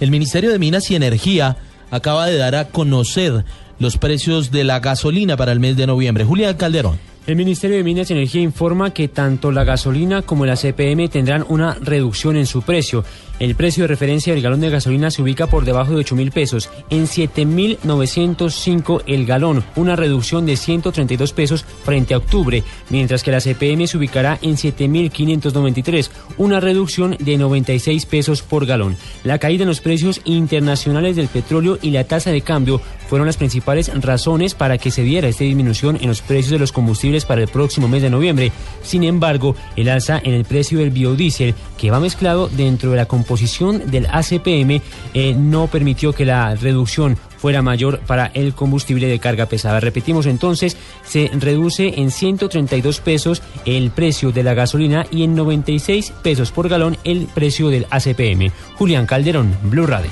El Ministerio de Minas y Energía acaba de dar a conocer los precios de la gasolina para el mes de noviembre. Julián Calderón. El Ministerio de Minas y Energía informa que tanto la gasolina como la CPM tendrán una reducción en su precio. El precio de referencia del galón de gasolina se ubica por debajo de 8 mil pesos, en 7.905 el galón, una reducción de 132 pesos frente a octubre, mientras que la CPM se ubicará en 7.593, una reducción de 96 pesos por galón. La caída en los precios internacionales del petróleo y la tasa de cambio fueron las principales razones para que se diera esta disminución en los precios de los combustibles para el próximo mes de noviembre. Sin embargo, el alza en el precio del biodiesel, que va mezclado dentro de la composición posición del ACPM eh, no permitió que la reducción fuera mayor para el combustible de carga pesada. Repetimos entonces, se reduce en 132 pesos el precio de la gasolina y en 96 pesos por galón el precio del ACPM. Julián Calderón, Blue Radio.